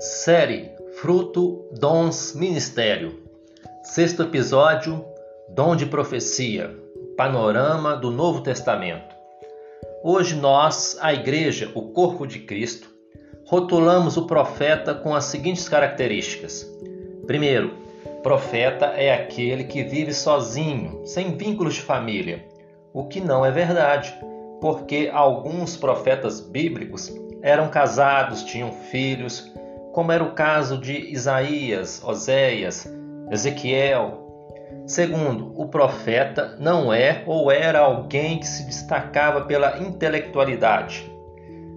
Série Fruto Dons Ministério. Sexto episódio Dom de Profecia. Panorama do Novo Testamento. Hoje nós, a Igreja, o Corpo de Cristo, rotulamos o profeta com as seguintes características. Primeiro, profeta é aquele que vive sozinho, sem vínculos de família, o que não é verdade, porque alguns profetas bíblicos eram casados, tinham filhos, como era o caso de Isaías, Oséias, Ezequiel. Segundo, o profeta não é ou era alguém que se destacava pela intelectualidade.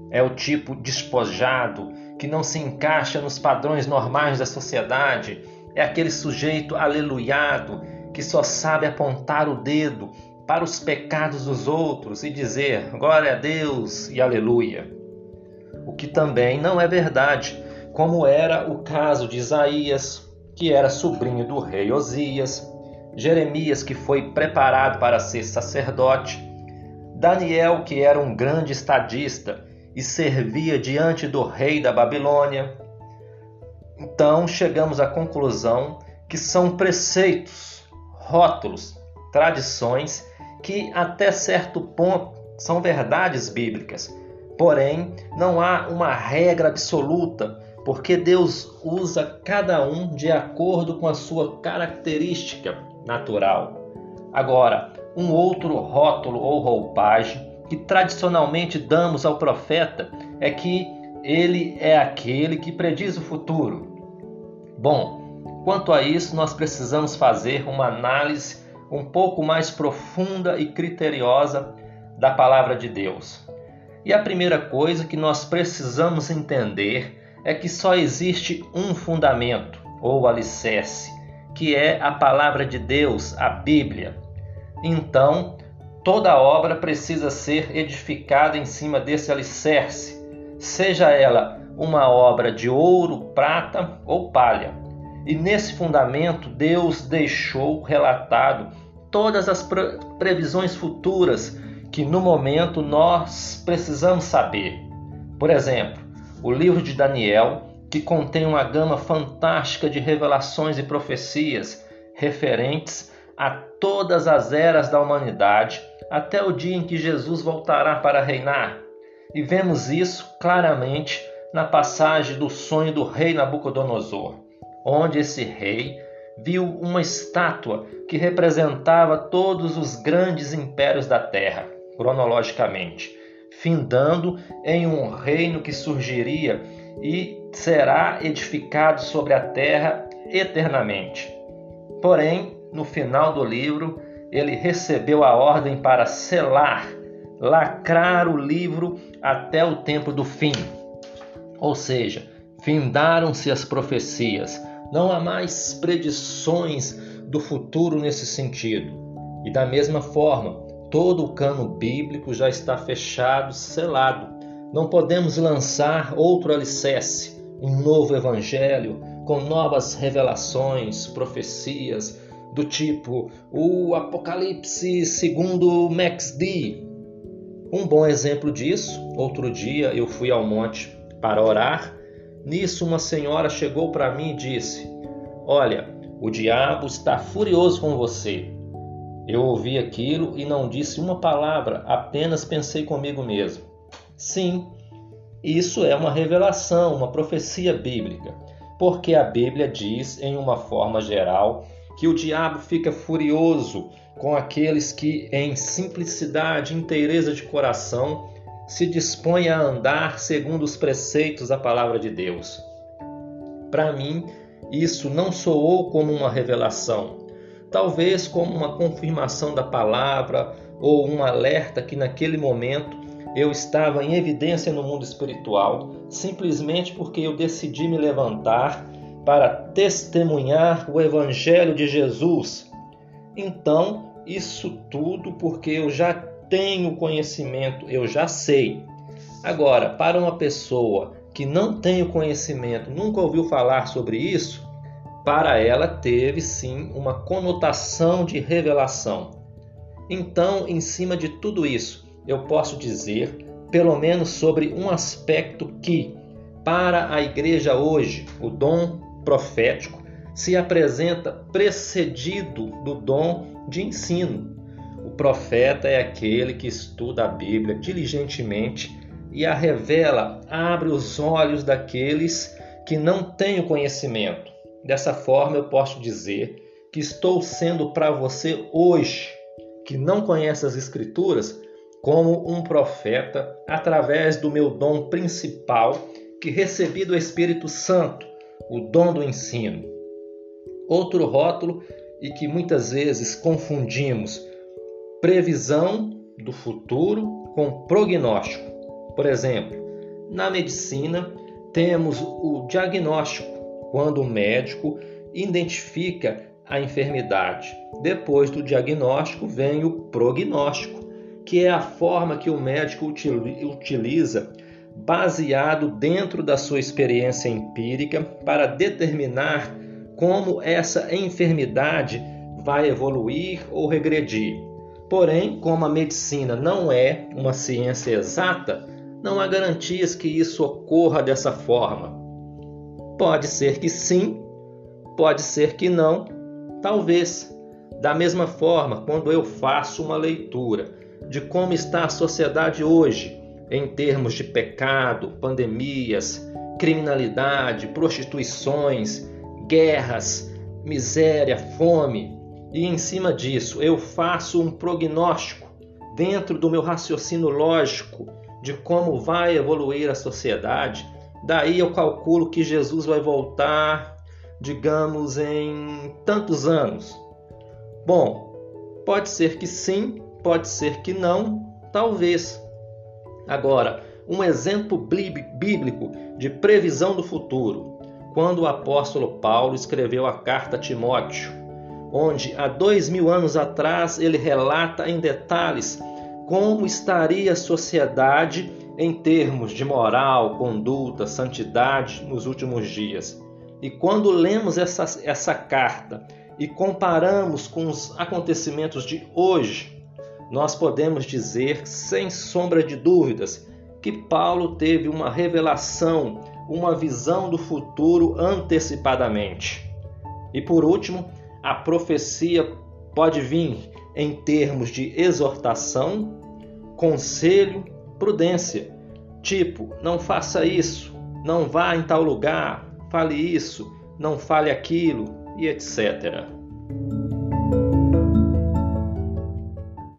É o tipo despojado que não se encaixa nos padrões normais da sociedade. É aquele sujeito aleluiado que só sabe apontar o dedo para os pecados dos outros e dizer glória a Deus e aleluia. O que também não é verdade, como era o caso de Isaías, que era sobrinho do rei Osias, Jeremias, que foi preparado para ser sacerdote, Daniel, que era um grande estadista e servia diante do rei da Babilônia. Então chegamos à conclusão que são preceitos, rótulos, tradições que até certo ponto são verdades bíblicas. Porém, não há uma regra absoluta, porque Deus usa cada um de acordo com a sua característica natural. Agora, um outro rótulo ou roupagem que tradicionalmente damos ao profeta é que ele é aquele que prediz o futuro. Bom, quanto a isso, nós precisamos fazer uma análise um pouco mais profunda e criteriosa da palavra de Deus. E a primeira coisa que nós precisamos entender é que só existe um fundamento ou alicerce, que é a palavra de Deus, a Bíblia. Então, toda obra precisa ser edificada em cima desse alicerce, seja ela uma obra de ouro, prata ou palha. E nesse fundamento, Deus deixou relatado todas as previsões futuras que no momento nós precisamos saber. Por exemplo, o livro de Daniel, que contém uma gama fantástica de revelações e profecias referentes a todas as eras da humanidade, até o dia em que Jesus voltará para reinar. E vemos isso claramente na passagem do sonho do rei Nabucodonosor, onde esse rei viu uma estátua que representava todos os grandes impérios da terra, cronologicamente, findando em um reino que surgiria e será edificado sobre a terra eternamente. Porém, no final do livro, ele recebeu a ordem para selar, lacrar o livro até o tempo do fim. Ou seja, findaram-se as profecias não há mais predições do futuro nesse sentido. E da mesma forma, todo o cano bíblico já está fechado, selado. Não podemos lançar outro alicerce, um novo evangelho com novas revelações, profecias do tipo o Apocalipse segundo Max D. Um bom exemplo disso, outro dia eu fui ao monte para orar Nisso, uma senhora chegou para mim e disse: Olha, o diabo está furioso com você. Eu ouvi aquilo e não disse uma palavra, apenas pensei comigo mesmo. Sim, isso é uma revelação, uma profecia bíblica, porque a Bíblia diz, em uma forma geral, que o diabo fica furioso com aqueles que, em simplicidade inteireza de coração, se dispõe a andar segundo os preceitos da palavra de Deus. Para mim, isso não soou como uma revelação, talvez como uma confirmação da palavra ou um alerta que naquele momento eu estava em evidência no mundo espiritual, simplesmente porque eu decidi me levantar para testemunhar o Evangelho de Jesus. Então, isso tudo porque eu já tenho conhecimento, eu já sei. Agora, para uma pessoa que não tem o conhecimento, nunca ouviu falar sobre isso, para ela teve sim uma conotação de revelação. Então, em cima de tudo isso, eu posso dizer, pelo menos sobre um aspecto que, Para a igreja hoje, o dom profético se apresenta precedido do dom de ensino. O profeta é aquele que estuda a Bíblia diligentemente e a revela, abre os olhos daqueles que não têm o conhecimento. Dessa forma, eu posso dizer que estou sendo para você hoje, que não conhece as Escrituras, como um profeta através do meu dom principal que recebi do Espírito Santo, o dom do ensino. Outro rótulo e que muitas vezes confundimos previsão do futuro com prognóstico. Por exemplo, na medicina temos o diagnóstico, quando o médico identifica a enfermidade. Depois do diagnóstico vem o prognóstico, que é a forma que o médico utiliza baseado dentro da sua experiência empírica para determinar como essa enfermidade vai evoluir ou regredir. Porém, como a medicina não é uma ciência exata, não há garantias que isso ocorra dessa forma. Pode ser que sim, pode ser que não, talvez. Da mesma forma, quando eu faço uma leitura de como está a sociedade hoje, em termos de pecado, pandemias, criminalidade, prostituições, guerras, miséria, fome, e em cima disso eu faço um prognóstico dentro do meu raciocínio lógico de como vai evoluir a sociedade. Daí eu calculo que Jesus vai voltar, digamos, em tantos anos. Bom, pode ser que sim, pode ser que não, talvez. Agora, um exemplo bíblico de previsão do futuro, quando o apóstolo Paulo escreveu a carta a Timóteo, onde há dois mil anos atrás ele relata em detalhes como estaria a sociedade em termos de moral, conduta, santidade nos últimos dias. E quando lemos essa, essa carta e comparamos com os acontecimentos de hoje, nós podemos dizer, sem sombra de dúvidas, que Paulo teve uma revelação, uma visão do futuro antecipadamente. E por último, a profecia pode vir em termos de exortação, conselho, prudência. Tipo, não faça isso, não vá em tal lugar, fale isso, não fale aquilo e etc.